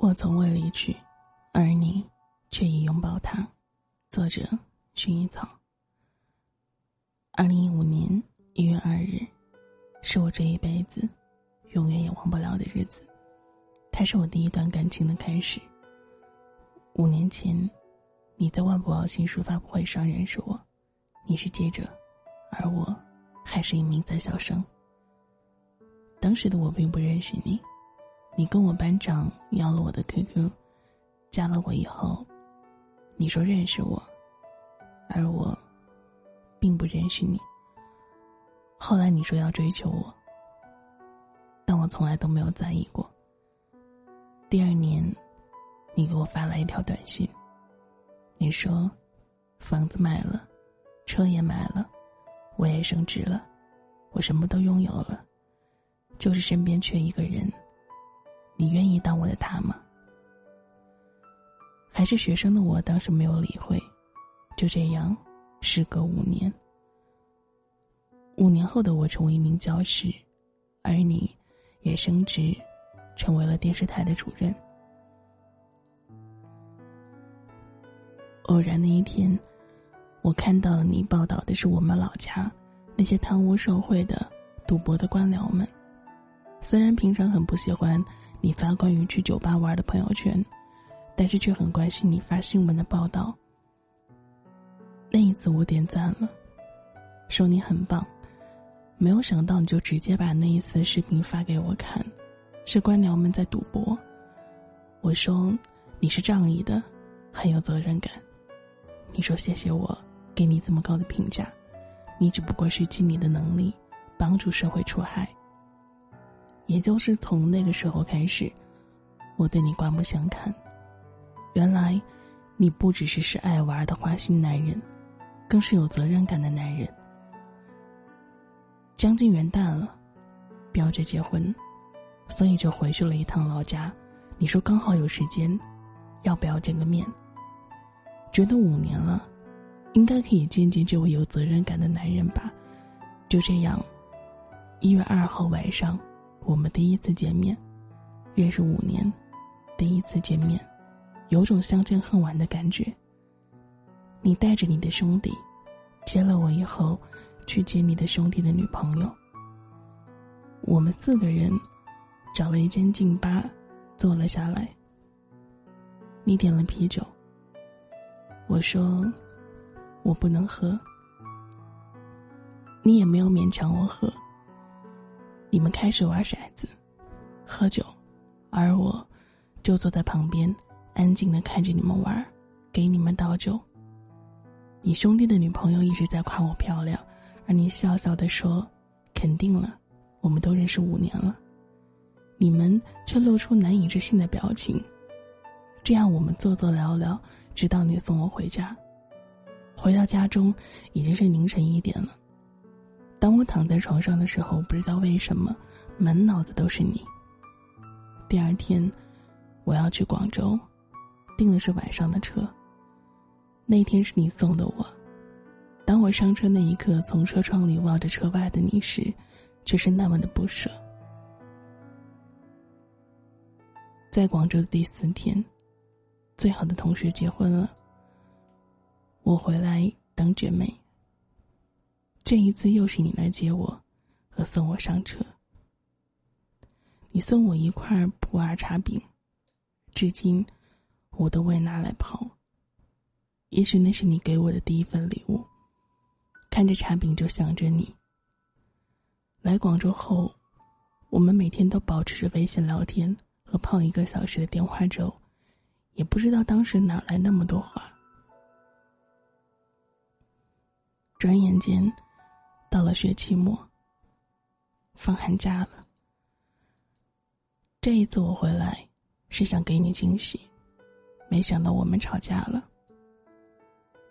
我从未离去，而你却已拥抱他。作者：薰衣草。二零一五年一月二日，是我这一辈子永远也忘不了的日子。它是我第一段感情的开始。五年前，你在万博新书发布会上认识我，你是记者，而我还是一名在校生。当时的我并不认识你。你跟我班长要了我的 QQ，加了我以后，你说认识我，而我并不认识你。后来你说要追求我，但我从来都没有在意过。第二年，你给我发来一条短信，你说房子卖了，车也买了，我也升职了，我什么都拥有了，就是身边缺一个人。你愿意当我的他吗？还是学生的我当时没有理会，就这样，时隔五年。五年后的我成为一名教师，而你，也升职，成为了电视台的主任。偶然的一天，我看到了你报道的是我们老家那些贪污受贿的、赌博的官僚们。虽然平常很不喜欢。你发关于去酒吧玩的朋友圈，但是却很关心你发新闻的报道。那一次我点赞了，说你很棒。没有想到你就直接把那一次的视频发给我看，是官僚们在赌博。我说你是仗义的，很有责任感。你说谢谢我给你这么高的评价，你只不过是尽你的能力帮助社会除害。也就是从那个时候开始，我对你刮目相看。原来，你不只是是爱玩的花心男人，更是有责任感的男人。将近元旦了，表姐结婚，所以就回去了一趟老家。你说刚好有时间，要不要见个面？觉得五年了，应该可以见见这位有责任感的男人吧。就这样，一月二号晚上。我们第一次见面，认识五年，第一次见面，有种相见恨晚的感觉。你带着你的兄弟，接了我以后，去接你的兄弟的女朋友。我们四个人，找了一间静吧，坐了下来。你点了啤酒，我说我不能喝，你也没有勉强我喝。你们开始玩骰子，喝酒，而我，就坐在旁边，安静的看着你们玩，给你们倒酒。你兄弟的女朋友一直在夸我漂亮，而你笑笑的说：“肯定了，我们都认识五年了。”你们却露出难以置信的表情。这样我们坐坐聊聊，直到你送我回家。回到家中，已经是凌晨一点了。当我躺在床上的时候，不知道为什么，满脑子都是你。第二天，我要去广州，订的是晚上的车。那天是你送的我。当我上车那一刻，从车窗里望着车外的你时，却是那么的不舍。在广州的第四天，最好的同学结婚了。我回来等姐妹。这一次又是你来接我，和送我上车。你送我一块普洱茶饼，至今我都未拿来泡。也许那是你给我的第一份礼物。看着茶饼就想着你。来广州后，我们每天都保持着微信聊天和泡一个小时的电话粥，也不知道当时哪来那么多话。转眼间。到了学期末，放寒假了。这一次我回来是想给你惊喜，没想到我们吵架了。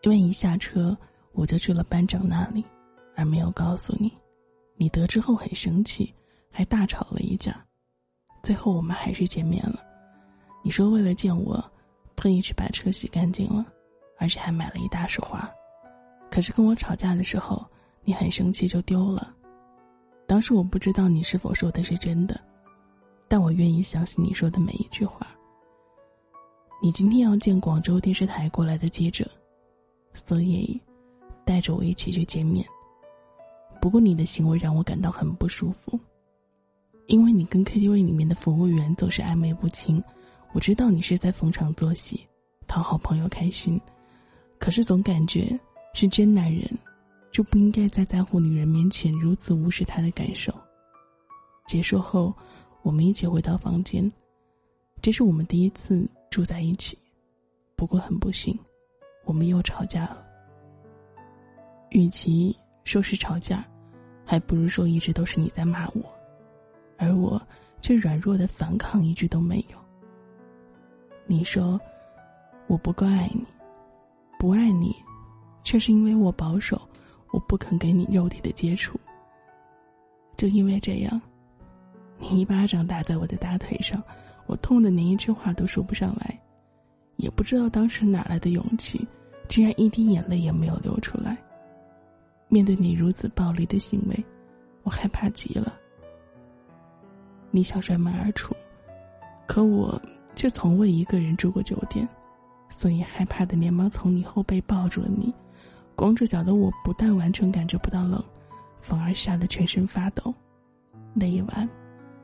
因为一下车我就去了班长那里，而没有告诉你。你得知后很生气，还大吵了一架。最后我们还是见面了。你说为了见我，特意去把车洗干净了，而且还买了一大束花。可是跟我吵架的时候。你很生气就丢了，当时我不知道你是否说的是真的，但我愿意相信你说的每一句话，你今天要见广州电视台过来的记者，所以带着我一起去见面。不过你的行为让我感到很不舒服，因为你跟 KTV 里面的服务员总是暧昧不清。我知道你是在逢场作戏，讨好朋友开心，可是总感觉是真男人就不应该在在乎女人面前如此无视她的感受。结束后，我们一起回到房间，这是我们第一次。住在一起，不过很不幸，我们又吵架了。与其说是吵架，还不如说一直都是你在骂我，而我却软弱的反抗一句都没有。你说我不够爱你，不爱你，却是因为我保守，我不肯给你肉体的接触。就因为这样，你一巴掌打在我的大腿上。我痛的连一句话都说不上来，也不知道当时哪来的勇气，竟然一滴眼泪也没有流出来。面对你如此暴力的行为，我害怕极了。你想摔门而出，可我却从未一个人住过酒店，所以害怕的连忙从你后背抱住了你。光着脚的我不但完全感觉不到冷，反而吓得全身发抖。那一晚，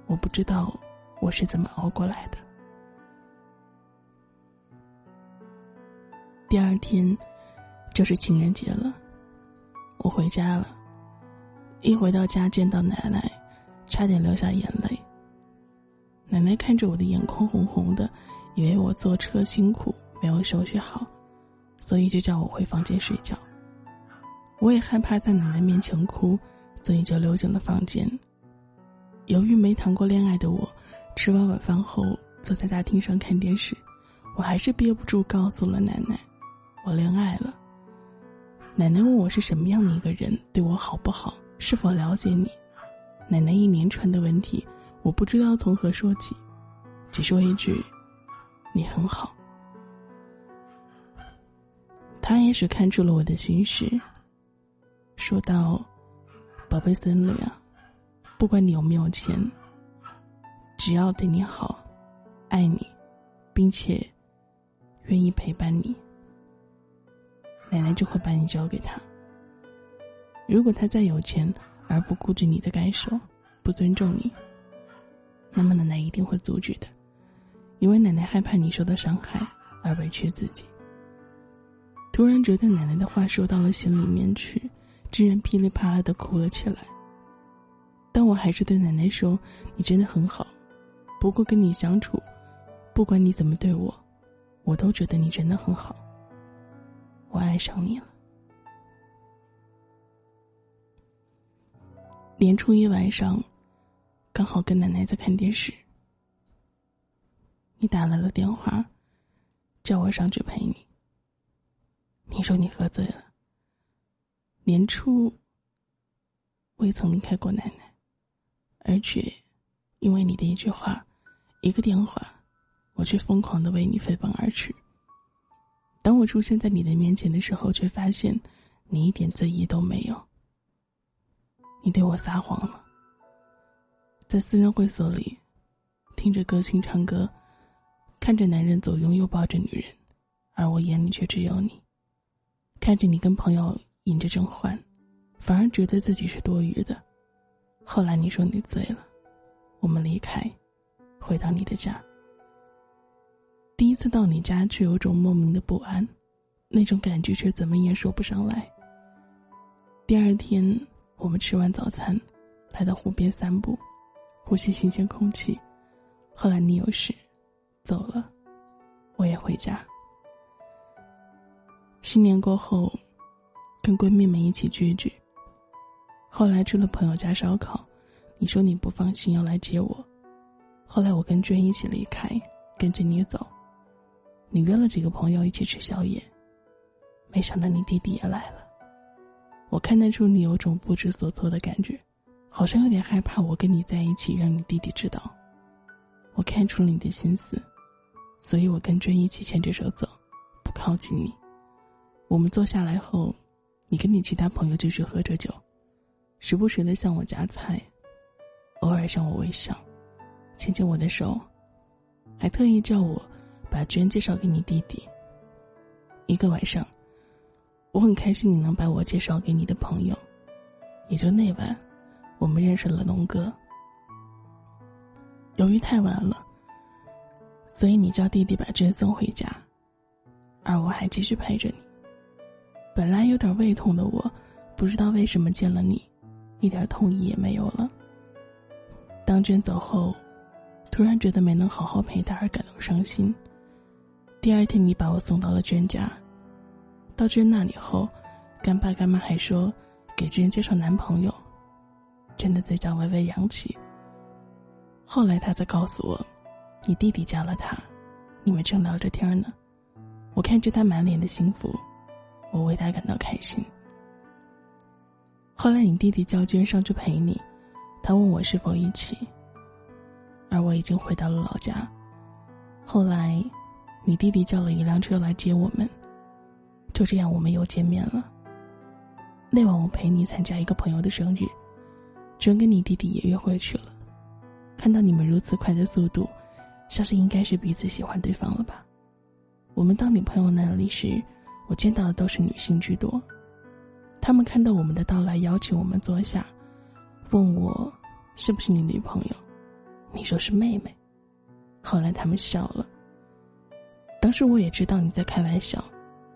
我不知道。我是怎么熬过来的？第二天就是情人节了，我回家了。一回到家，见到奶奶，差点流下眼泪。奶奶看着我的眼眶红红的，以为我坐车辛苦没有休息好，所以就叫我回房间睡觉。我也害怕在奶奶面前哭，所以就溜进了房间。由于没谈过恋爱的我。吃完晚饭后，坐在大厅上看电视，我还是憋不住告诉了奶奶，我恋爱了。奶奶问我是什么样的一个人，对我好不好，是否了解你。奶奶一连串的问题，我不知道从何说起，只说一句：“你很好。”他也许看出了我的心事，说道：“宝贝孙女啊，不管你有没有钱。”只要对你好，爱你，并且愿意陪伴你，奶奶就会把你交给他。如果他再有钱而不顾及你的感受，不尊重你，那么奶奶一定会阻止的，因为奶奶害怕你受到伤害而委屈自己。突然觉得奶奶的话说到了心里面去，居然噼里啪啦的哭了起来。但我还是对奶奶说：“你真的很好。”不过跟你相处，不管你怎么对我，我都觉得你真的很好。我爱上你了。年初一晚上，刚好跟奶奶在看电视，你打来了电话，叫我上去陪你。你说你喝醉了。年初未曾离开过奶奶，而且因为你的一句话。一个电话，我却疯狂的为你飞奔而去。当我出现在你的面前的时候，却发现你一点醉意都没有。你对我撒谎了，在私人会所里，听着歌星唱歌，看着男人左拥右抱着女人，而我眼里却只有你。看着你跟朋友饮着正欢，反而觉得自己是多余的。后来你说你醉了，我们离开。回到你的家，第一次到你家，却有种莫名的不安，那种感觉却怎么也说不上来。第二天，我们吃完早餐，来到湖边散步，呼吸新鲜空气。后来你有事，走了，我也回家。新年过后，跟闺蜜们一起聚一聚。后来去了朋友家烧烤，你说你不放心，要来接我。后来我跟娟一起离开，跟着你走。你约了几个朋友一起吃宵夜，没想到你弟弟也来了。我看得出你有种不知所措的感觉，好像有点害怕我跟你在一起，让你弟弟知道。我看出了你的心思，所以我跟娟一起牵着手走，不靠近你。我们坐下来后，你跟你其他朋友继续喝着酒，时不时的向我夹菜，偶尔向我微笑。牵牵我的手，还特意叫我把娟介绍给你弟弟。一个晚上，我很开心你能把我介绍给你的朋友。也就那晚，我们认识了龙哥。由于太晚了，所以你叫弟弟把娟送回家，而我还继续陪着你。本来有点胃痛的我，不知道为什么见了你，一点痛意也没有了。当娟走后，突然觉得没能好好陪她而感到伤心。第二天，你把我送到了娟家，到娟那里后，干爸干妈还说给娟介绍男朋友，真的嘴角微微扬起。后来他才告诉我，你弟弟加了他，你们正聊着天呢。我看着他满脸的幸福，我为他感到开心。后来你弟弟叫娟上去陪你，他问我是否一起，而我已经回到了老家。后来，你弟弟叫了一辆车来接我们，就这样我们又见面了。那晚我陪你参加一个朋友的生日，娟跟你弟弟也约会去了。看到你们如此快的速度，相信应该是彼此喜欢对方了吧？我们到女朋友那里时，我见到的都是女性居多。他们看到我们的到来，邀请我们坐下，问我是不是你女朋友。你说是妹妹。后来他们笑了。当时我也知道你在开玩笑，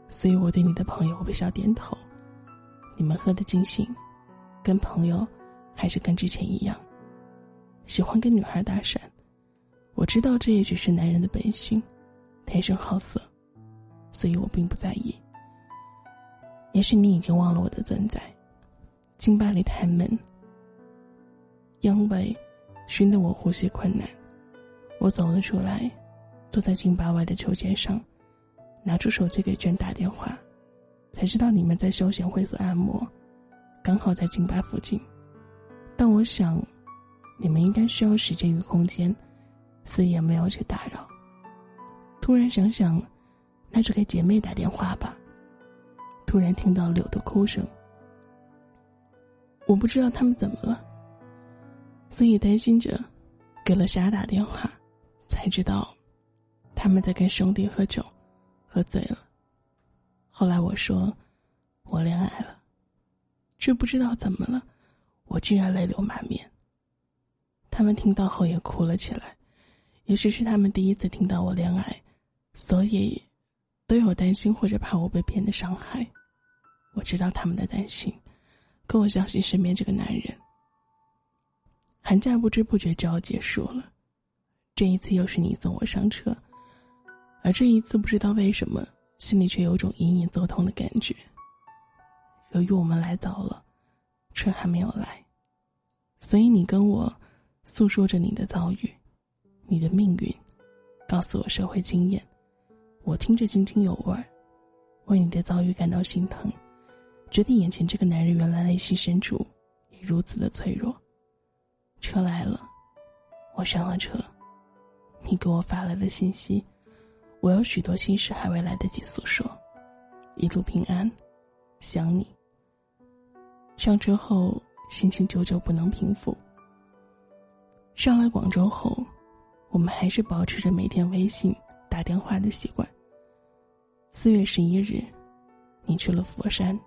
所以我对你的朋友微笑点头。你们喝的尽兴，跟朋友，还是跟之前一样。喜欢跟女孩搭讪，我知道这也只是男人的本性，天生好色，所以我并不在意。也许你已经忘了我的存在。京吧里太闷，烟味熏得我呼吸困难。我走了出来，坐在京吧外的秋千上，拿出手机给娟打电话，才知道你们在休闲会所按摩，刚好在京吧附近。但我想。你们应该需要时间与空间，所以也没有去打扰。突然想想，那就给姐妹打电话吧。突然听到柳的哭声，我不知道他们怎么了，所以担心着，给了霞打电话，才知道，他们在跟兄弟喝酒，喝醉了。后来我说，我恋爱了，却不知道怎么了，我竟然泪流满面。他们听到后也哭了起来，也许是他们第一次听到我恋爱，所以都有担心或者怕我被骗的伤害。我知道他们的担心，可我相信身边这个男人。寒假不知不觉就要结束了，这一次又是你送我上车，而这一次不知道为什么心里却有种隐隐作痛的感觉。由于我们来早了，车还没有来，所以你跟我。诉说着你的遭遇，你的命运，告诉我社会经验，我听着津津有味儿，为你的遭遇感到心疼，觉得眼前这个男人原来内心深处也如此的脆弱。车来了，我上了车，你给我发来的信息，我有许多心事还未来得及诉说，一路平安，想你。上车后，心情久久不能平复。上来广州后，我们还是保持着每天微信打电话的习惯。四月十一日，你去了佛山，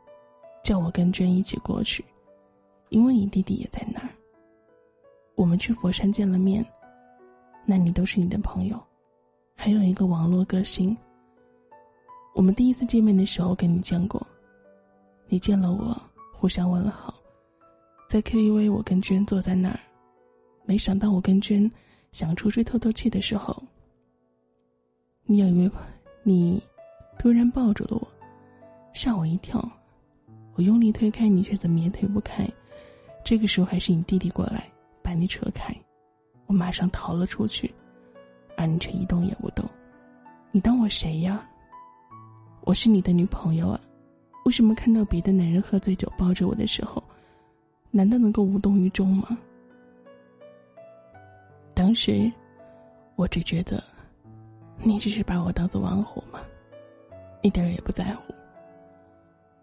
叫我跟娟一起过去，因为你弟弟也在那儿。我们去佛山见了面，那里都是你的朋友，还有一个网络歌星。我们第一次见面的时候跟你见过，你见了我，互相问了好，在 KTV 我跟娟坐在那儿。没想到我跟娟想出去透透气的时候，你有一位，你突然抱住了我，吓我一跳。我用力推开你，却怎么也推不开。这个时候还是你弟弟过来把你扯开，我马上逃了出去，而你却一动也不动。你当我谁呀？我是你的女朋友啊！为什么看到别的男人喝醉酒抱着我的时候，难道能够无动于衷吗？当时，我只觉得，你只是把我当做玩火吗？一点也不在乎。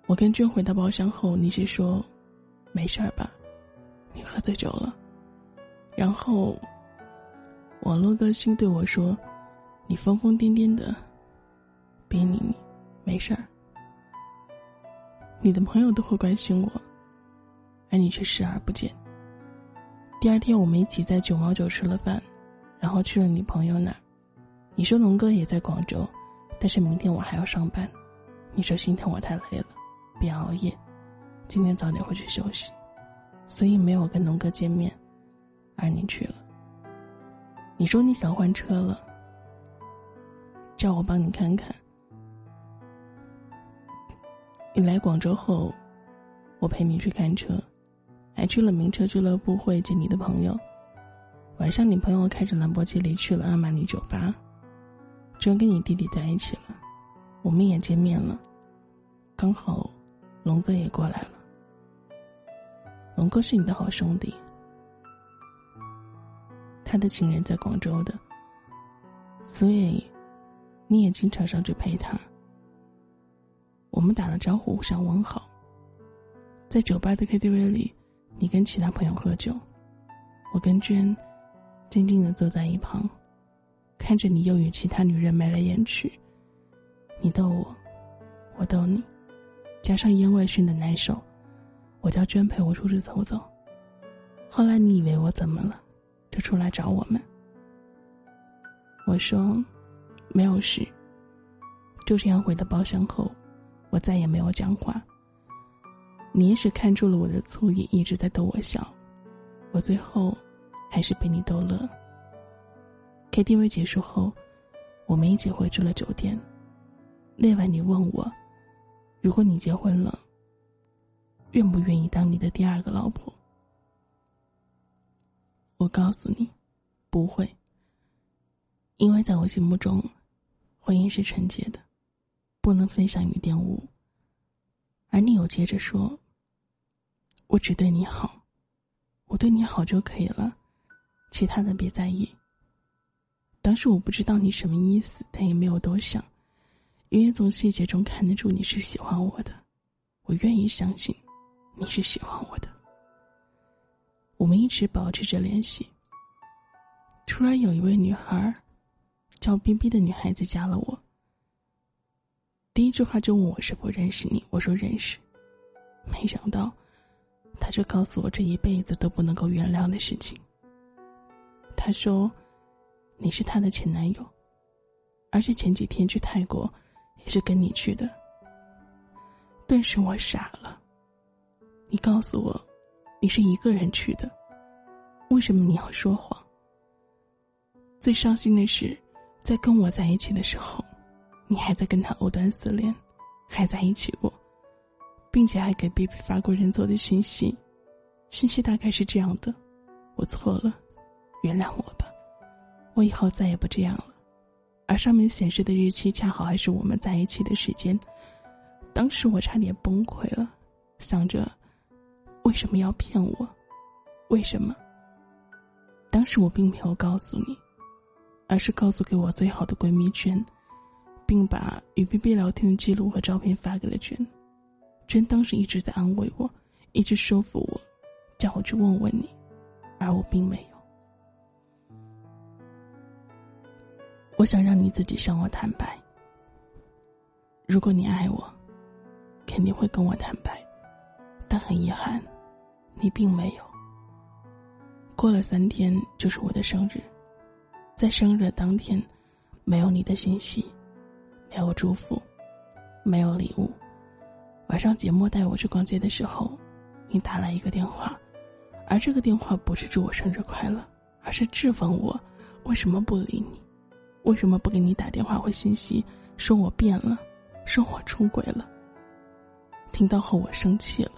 我跟娟回到包厢后，你是说，没事儿吧？你喝醉酒了。然后，网络歌星对我说：“你疯疯癫癫的，别理你，没事儿。你的朋友都会关心我，而你却视而不见。第二天，我们一起在九毛九吃了饭，然后去了你朋友那儿。你说龙哥也在广州，但是明天我还要上班。你说心疼我太累了，别熬夜，今天早点回去休息。所以没有跟龙哥见面，而你去了。你说你想换车了，叫我帮你看看。你来广州后，我陪你去看车，还去了名车俱乐部会见你的朋友。晚上，你朋友开着兰博基尼去了阿玛尼酒吧，娟跟你弟弟在一起了。我们也见面了，刚好龙哥也过来了。龙哥是你的好兄弟，他的情人在广州的，所以你也经常上去陪他。我们打了招呼，互相问好。在酒吧的 KTV 里，你跟其他朋友喝酒，我跟娟静静的坐在一旁，看着你又与其他女人眉来眼去。你逗我，我逗你，加上烟味熏的难受，我叫娟陪我出去走走。后来你以为我怎么了，就出来找我们。我说没有事。就这样回到包厢后。我再也没有讲话。你也许看出了我的醋意，一直在逗我笑。我最后还是被你逗乐。KTV 结束后，我们一起回去了酒店。那晚你问我，如果你结婚了，愿不愿意当你的第二个老婆？我告诉你，不会。因为在我心目中，婚姻是纯洁的。不能分享与玷污，而你又接着说：“我只对你好，我对你好就可以了，其他的别在意。”当时我不知道你什么意思，但也没有多想，因为从细节中看得出你是喜欢我的，我愿意相信你是喜欢我的。我们一直保持着联系。突然有一位女孩，叫 B B 的女孩子加了我。第一句话就问我是否认识你，我说认识。没想到，他就告诉我这一辈子都不能够原谅的事情。他说，你是他的前男友，而且前几天去泰国也是跟你去的。顿时我傻了。你告诉我，你是一个人去的，为什么你要说谎？最伤心的是，在跟我在一起的时候。你还在跟他藕断丝连，还在一起过，并且还给 B B 发过人做的信息，信息大概是这样的：我错了，原谅我，我以后再也不这样了。而上面显示的日期恰好还是我们在一起的时间。当时我差点崩溃了，想着为什么要骗我？为什么？当时我并没有告诉你，而是告诉给我最好的闺蜜娟。并把与 B B 聊天的记录和照片发给了娟，娟当时一直在安慰我，一直说服我，叫我去问问你，而我并没。我想让你自己向我坦白。如果你爱我，肯定会跟我坦白，但很遗憾，你并没有。过了三天就是我的生日，在生日的当天，没有你的信息。没有祝福，没有礼物。晚上节目带我去逛街的时候，你打来一个电话，而这个电话不是祝我生日快乐，而是质问我为什么不理你，为什么不给你打电话或信息，说我变了，说我出轨了。听到后我生气了。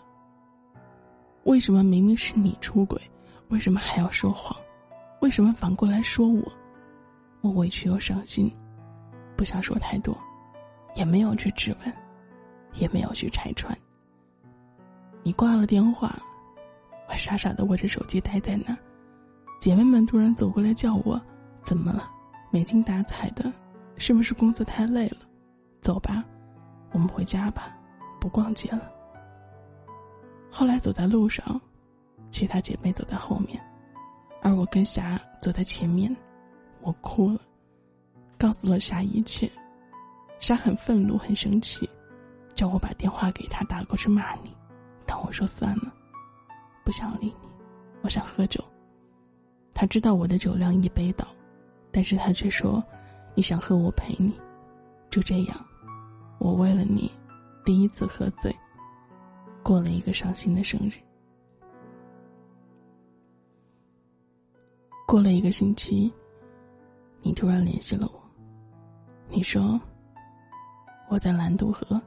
为什么明明是你出轨，为什么还要说谎？为什么反过来说我？我委屈又伤心。不想说太多，也没有去质问，也没有去拆穿。你挂了电话，我傻傻的握着手机待在那儿。姐妹们突然走过来叫我：“怎么了？没精打采的，是不是工作太累了？走吧，我们回家吧，不逛街了。”后来走在路上，其他姐妹走在后面，而我跟霞走在前面，我哭了。告诉了霞一切。霞很愤怒，很生气，叫我把电话给他打过去骂你。但我说算了，不想理你，我想喝酒。他知道我的酒量一杯倒，但是他却说，你想喝我陪你。就这样，我为了你，第一次喝醉，过了一个伤心的生日。过了一个星期，你突然联系了我。你说我在蓝渡河，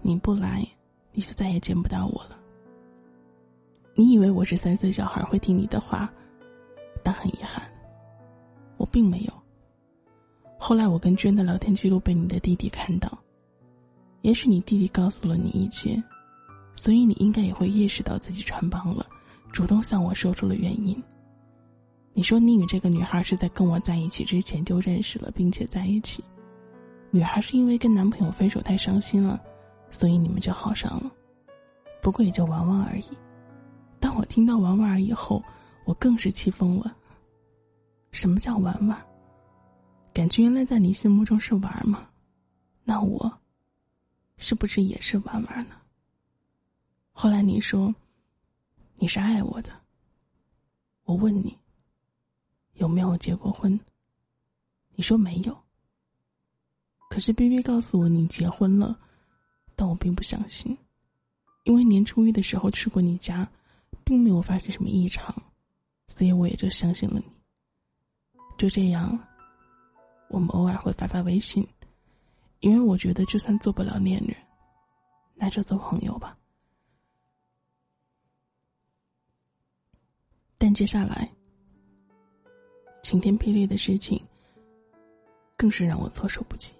你不来，你就再也见不到我了。你以为我是三岁小孩会听你的话，但很遗憾，并没有。后来我跟娟的聊天记录被你的弟弟看到，也许你弟弟告诉了你一切，所以你应该也会意识到自己穿帮了，主动向我说出了原因。你说你与这个女孩是在跟我在一起之前就认识了，并且在一起。女孩是因为跟男朋友分手太伤心了，所以你们就好上了。不过也就玩玩而已。当我听到玩玩以后，我更是气疯了。什么叫玩玩？感情原来在你心目中是玩吗？那我，是不是也是玩玩呢？后来你说，你是爱我的。我问你。有没有结过婚？你说没有。可是 B B 告诉我你结婚了，但我并不相信，因为年初一的时候去过你家，并没有发现什么异常，所以我也就相信了你。就这样，我们偶尔会发发微信，因为我觉得就算做不了恋人，那就做朋友吧。但接下来。晴天霹雳的事情，更是让我措手不及。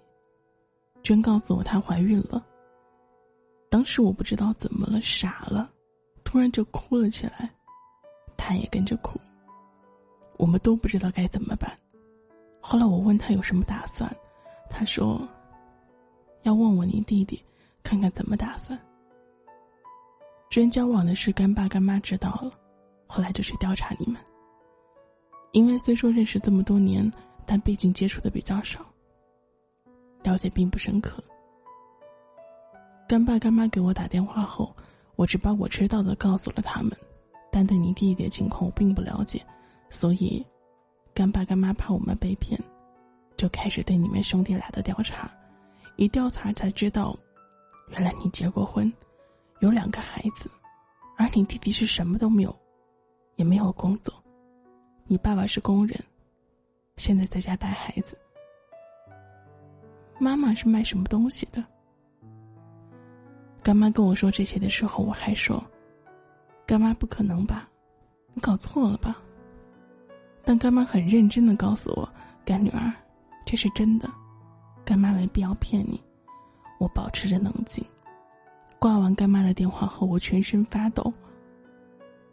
娟告诉我她怀孕了。当时我不知道怎么了，傻了，突然就哭了起来，她也跟着哭。我们都不知道该怎么办。后来我问他有什么打算，他说要问问你弟弟，看看怎么打算。娟交往的事干爸干妈知道了，后来就去调查你们。因为虽说认识这么多年，但毕竟接触的比较少，了解并不深刻。干爸干妈给我打电话后，我只把我知道的告诉了他们，但对你弟弟的情况我并不了解，所以，干爸干妈怕我们被骗，就开始对你们兄弟俩的调查。一调查才知道，原来你结过婚，有两个孩子，而你弟弟是什么都没有，也没有工作。你爸爸是工人，现在在家带孩子。妈妈是卖什么东西的？干妈跟我说这些的时候，我还说：“干妈不可能吧？你搞错了吧？”但干妈很认真的告诉我：“干女儿，这是真的，干妈没必要骗你。”我保持着冷静。挂完干妈的电话后，我全身发抖，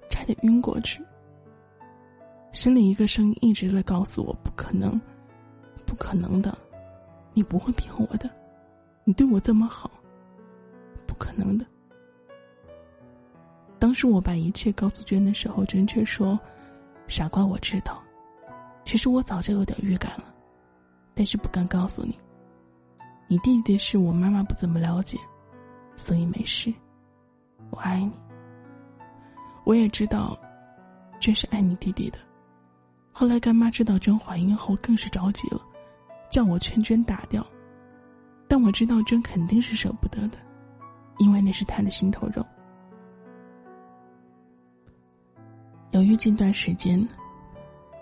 差点晕过去。心里一个声音一直在告诉我：“不可能，不可能的，你不会骗我的，你对我这么好，不可能的。”当时我把一切告诉娟的时候，娟却说：“傻瓜，我知道，其实我早就有点预感了，但是不敢告诉你。你弟弟的事，我妈妈不怎么了解，所以没事。我爱你，我也知道，娟是爱你弟弟的。”后来干妈知道娟怀孕后，更是着急了，叫我劝娟打掉。但我知道娟肯定是舍不得的，因为那是她的心头肉。由于近段时间，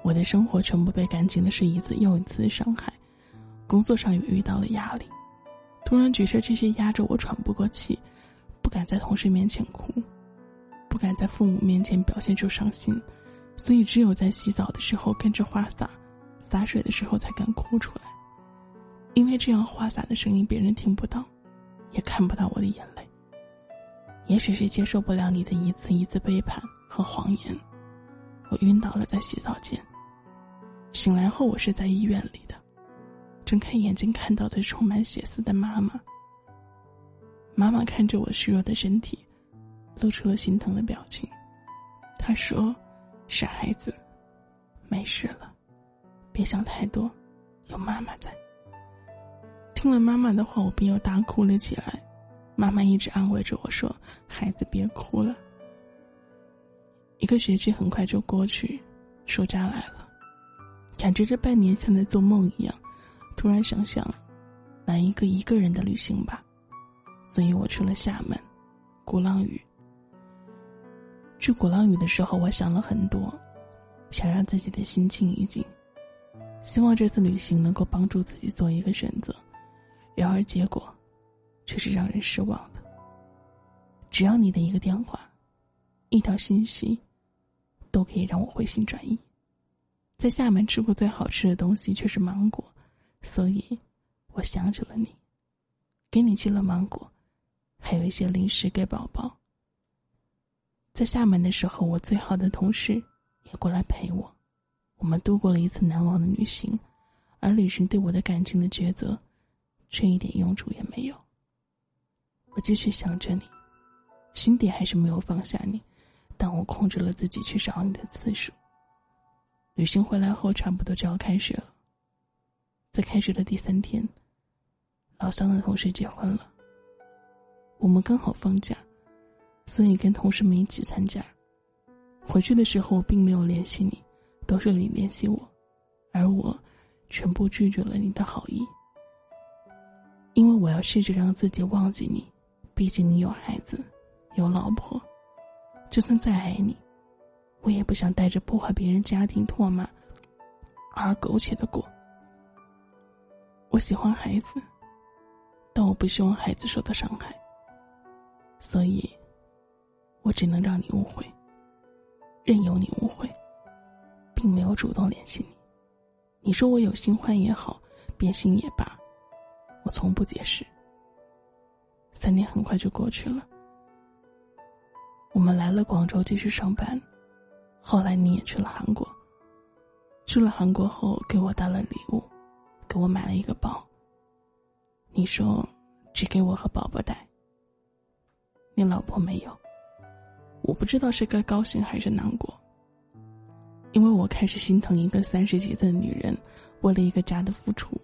我的生活全部被感情的事一次又一次伤害，工作上也遇到了压力，突然觉得这些压着我喘不过气，不敢在同事面前哭，不敢在父母面前表现出伤心。所以，只有在洗澡的时候跟着花洒，洒水的时候才敢哭出来，因为这样花洒的声音别人听不到，也看不到我的眼泪。也许是接受不了你的一次一次背叛和谎言，我晕倒了在洗澡间。醒来后，我是在医院里的，睁开眼睛看到的充满血丝的妈妈。妈妈看着我虚弱的身体，露出了心疼的表情，她说。傻孩子，没事了，别想太多，有妈妈在。听了妈妈的话，我便又大哭了起来。妈妈一直安慰着我说：“孩子，别哭了。”一个学期很快就过去，暑假来了，感觉这半年像在做梦一样。突然想想，来一个一个人的旅行吧，所以我去了厦门，鼓浪屿。去鼓浪屿的时候，我想了很多，想让自己的心静一静，希望这次旅行能够帮助自己做一个选择。然而结果，却是让人失望的。只要你的一个电话，一条信息，都可以让我回心转意。在厦门吃过最好吃的东西却是芒果。所以，我想起了你，给你寄了芒果，还有一些零食给宝宝。在厦门的时候，我最好的同事也过来陪我，我们度过了一次难忘的旅行，而旅行对我的感情的抉择，却一点用处也没有。我继续想着你，心底还是没有放下你，但我控制了自己去找你的次数。旅行回来后，差不多就要开学了。在开学的第三天，老乡的同事结婚了。我们刚好放假，所以跟同事们一起参加。回去的时候，我并没有联系你，都是你联系我，而我全部拒绝了你的好意，因为我要试着让自己忘记你。毕竟你有孩子，有老婆，就算再爱你，我也不想带着破坏别人家庭唾骂而苟且的过。我喜欢孩子，但我不希望孩子受到伤害，所以，我只能让你误会，任由你误会，并没有主动联系你。你说我有新欢也好，变心也罢，我从不解释。三年很快就过去了，我们来了广州继续上班，后来你也去了韩国。去了韩国后，给我带了礼物。给我买了一个包。你说，只给我和宝宝带。你老婆没有，我不知道是该高兴还是难过。因为我开始心疼一个三十几岁的女人，为了一个家的付出，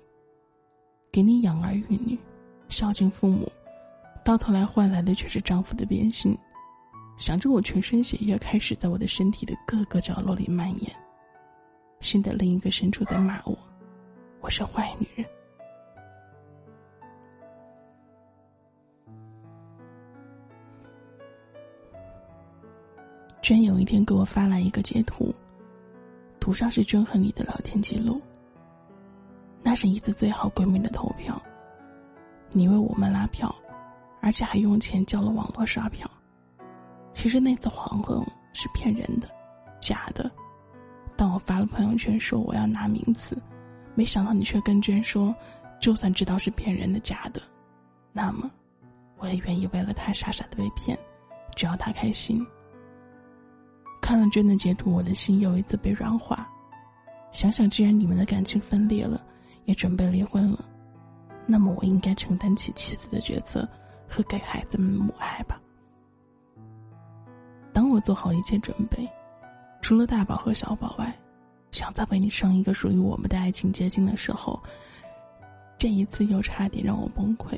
给你养儿育女，孝敬父母，到头来换来的却是丈夫的变心。想着我全身血液开始在我的身体的各个角落里蔓延，心的另一个深处在骂我。我是坏女人。娟有一天给我发来一个截图，图上是娟和你的聊天记录。那是一次最好闺蜜的投票，你为我们拉票，而且还用钱交了网络刷票。其实那次黄昏是骗人的，假的。但我发了朋友圈说我要拿名次。没想到你却跟娟说，就算知道是骗人的假的，那么我也愿意为了他傻傻的被骗，只要他开心。看了娟的截图，我的心又一次被软化。想想，既然你们的感情分裂了，也准备离婚了，那么我应该承担起妻子的角色和给孩子们母爱吧。当我做好一切准备，除了大宝和小宝外。想再为你生一个属于我们的爱情结晶的时候，这一次又差点让我崩溃。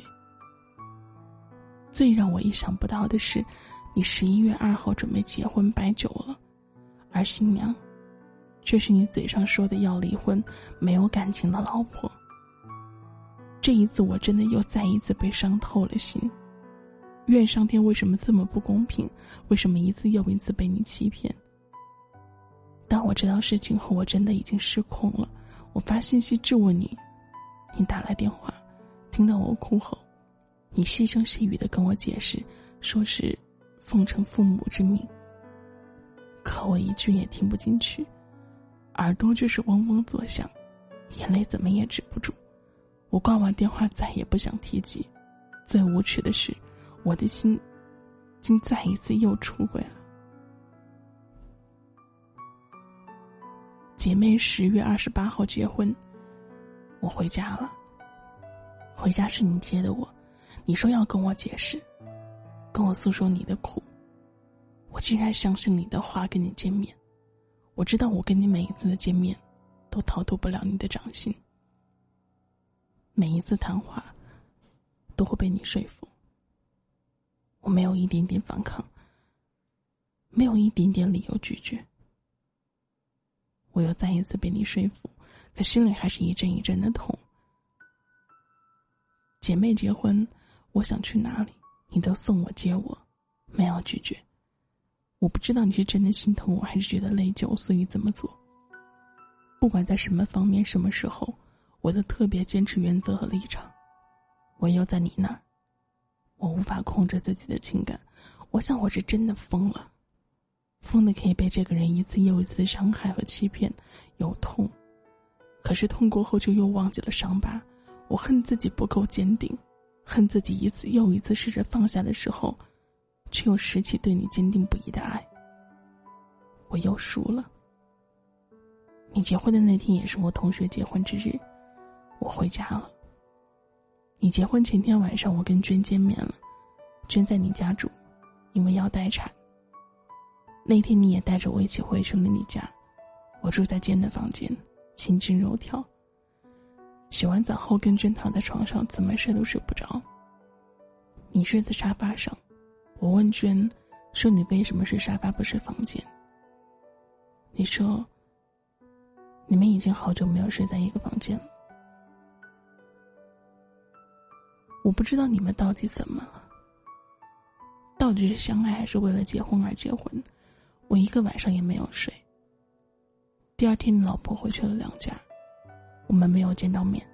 最让我意想不到的是，你十一月二号准备结婚摆酒了，而新娘，却是你嘴上说的要离婚、没有感情的老婆。这一次我真的又再一次被伤透了心。怨上天为什么这么不公平？为什么一次又一次被你欺骗？当我知道事情后，我真的已经失控了。我发信息质问你，你打来电话，听到我哭后，你细声细语的跟我解释，说是奉承父母之命。可我一句也听不进去，耳朵就是嗡嗡作响，眼泪怎么也止不住。我挂完电话，再也不想提及。最无耻的是，我的心，竟再一次又出轨了。姐妹十月二十八号结婚，我回家了。回家是你接的我，你说要跟我解释，跟我诉说你的苦。我竟然相信你的话，跟你见面。我知道我跟你每一次的见面，都逃脱不了你的掌心。每一次谈话都会被你说服。我没有一点点反抗，没有一点点理由拒绝。我又再一次被你说服，可心里还是一阵一阵的痛。姐妹结婚，我想去哪里，你都送我接我，没有拒绝。我不知道你是真的心疼我，还是觉得内疚，所以这么做。不管在什么方面、什么时候，我都特别坚持原则和立场。唯有在你那儿，我无法控制自己的情感。我想我是真的疯了。疯的可以被这个人一次又一次的伤害和欺骗，有痛，可是痛过后就又忘记了伤疤。我恨自己不够坚定，恨自己一次又一次试着放下的时候，却又拾起对你坚定不移的爱。我又输了。你结婚的那天也是我同学结婚之日，我回家了。你结婚前天晚上，我跟娟见面了，娟在你家住，因为要待产。那天你也带着我一起回去了你家，我住在娟的房间，心惊肉跳。洗完澡后，跟娟躺在床上，怎么睡都睡不着。你睡在沙发上，我问娟，说你为什么睡沙发不睡房间？你说，你们已经好久没有睡在一个房间了。我不知道你们到底怎么了，到底是相爱还是为了结婚而结婚？我一个晚上也没有睡。第二天，你老婆回去了娘家，我们没有见到面。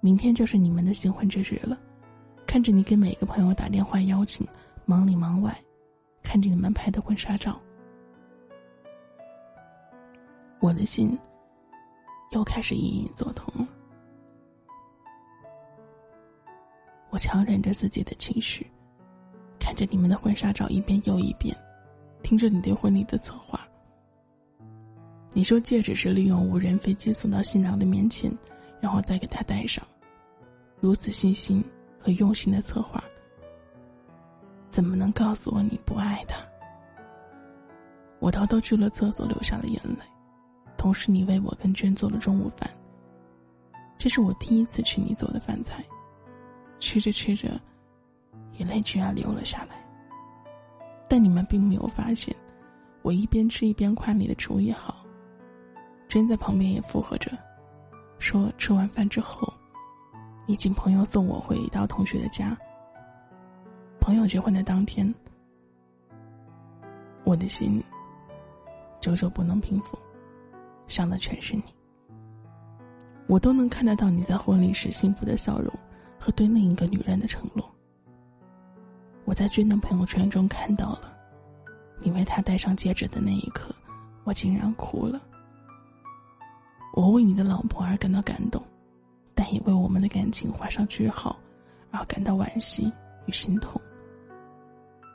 明天就是你们的新婚之日了，看着你给每个朋友打电话邀请，忙里忙外，看着你们拍的婚纱照，我的心又开始隐隐作痛了。我强忍着自己的情绪，看着你们的婚纱照一遍又一遍。听着你对婚礼的策划，你说戒指是利用无人飞机送到新郎的面前，然后再给他戴上。如此细心和用心的策划，怎么能告诉我你不爱他？我偷偷去了厕所，流下了眼泪。同时，你为我跟娟做了中午饭。这是我第一次吃你做的饭菜，吃着吃着，眼泪居然流了下来。但你们并没有发现，我一边吃一边夸你的厨艺好。娟在旁边也附和着，说吃完饭之后，你请朋友送我回一道同学的家。朋友结婚的当天，我的心久久不能平复，想的全是你。我都能看得到你在婚礼时幸福的笑容和对另一个女人的承诺。我在娟的朋友圈中看到了，你为他戴上戒指的那一刻，我竟然哭了。我为你的老婆而感到感动，但也为我们的感情画上句号而感到惋惜与心痛。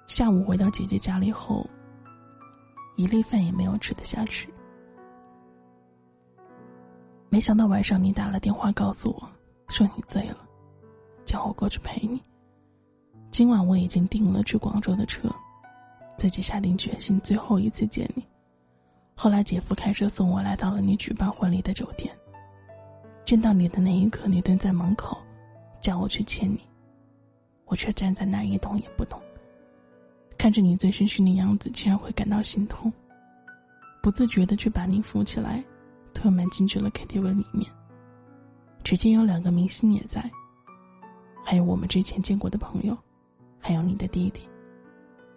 下午回到姐姐家里后，一粒饭也没有吃得下去。没想到晚上你打了电话告诉我，说你醉了，叫我过去陪你。今晚我已经订了去广州的车，自己下定决心最后一次见你。后来姐夫开车送我来到了你举办婚礼的酒店。见到你的那一刻，你蹲在门口，叫我去牵你，我却站在那一动也不动。看着你醉醺醺的样子，竟然会感到心痛，不自觉的去把你扶起来，推门进去了 KTV 里面。只见有两个明星也在，还有我们之前见过的朋友。还有你的弟弟，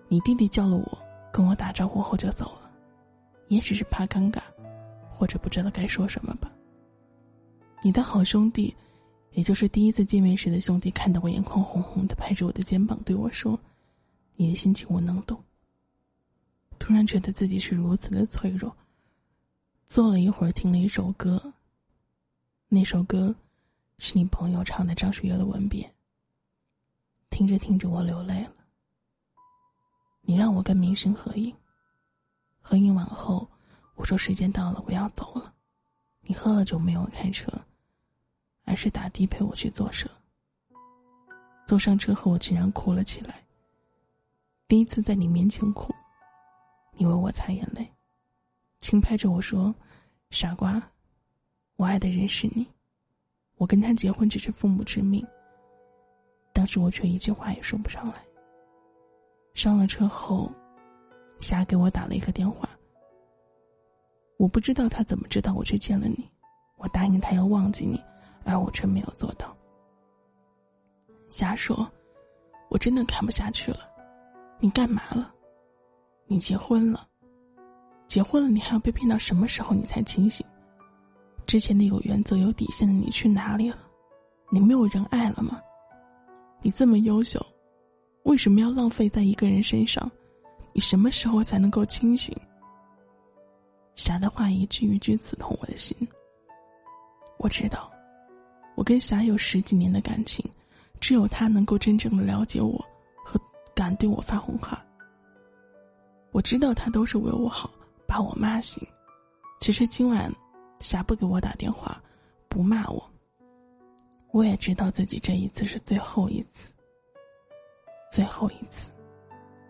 你弟弟叫了我，跟我打招呼后就走了，也许是怕尴尬，或者不知道该说什么吧。你的好兄弟，也就是第一次见面时的兄弟，看到我眼眶红红的，拍着我的肩膀对我说：“你的心情我能懂。”突然觉得自己是如此的脆弱。坐了一会儿，听了一首歌。那首歌，是你朋友唱的张学友的《吻别》。听着听着，我流泪了。你让我跟明星合影，合影完后，我说时间到了，我要走了。你喝了酒没有开车，而是打的陪我去坐车。坐上车后，我竟然哭了起来。第一次在你面前哭，你为我擦眼泪，轻拍着我说：“傻瓜，我爱的人是你，我跟他结婚只是父母之命。当时我却一句话也说不上来。上了车后，霞给我打了一个电话。我不知道他怎么知道我去见了你，我答应他要忘记你，而我却没有做到。霞说：“我真的看不下去了，你干嘛了？你结婚了，结婚了，你还要被骗到什么时候你才清醒？之前的有原则、有底线的你去哪里了？你没有人爱了吗？你这么优秀，为什么要浪费在一个人身上？你什么时候才能够清醒？”霞的话一句一句刺痛我的心。我知道，我跟霞有十几年的感情，只有他能够真正的了解我，和敢对我发红话。我知道他都是为我好，把我骂醒。其实今晚，霞不给我打电话，不骂我。我也知道自己这一次是最后一次。最后一次，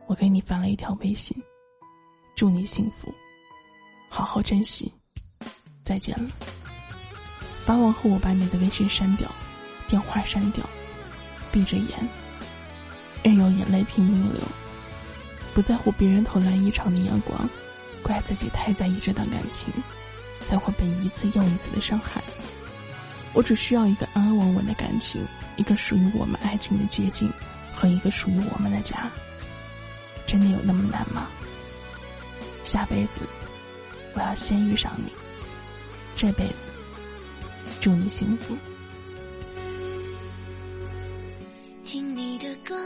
我给你发了一条微信，祝你幸福。好好珍惜，再见了。发完后，我把你的微信删掉，电话删掉，闭着眼，任由眼泪拼命流，不在乎别人投来异常的眼光，怪自己太在意这段感情，才会被一次又一次的伤害。我只需要一个安安稳稳的感情，一个属于我们爱情的接近，和一个属于我们的家。真的有那么难吗？下辈子。我要先遇上你，这辈子祝你幸福。听你的歌，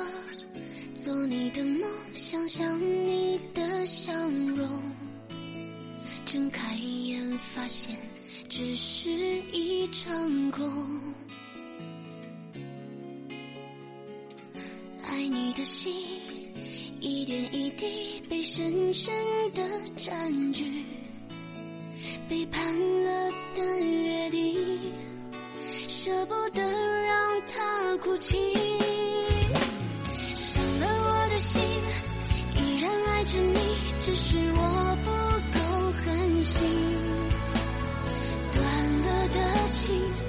做你的梦，想象你的笑容。睁开眼，发现只是一场空。爱你的心，一点一滴被深深的占据。背叛了的约定，舍不得让他哭泣，伤了我的心，依然爱着你，只是我不心，断了的情。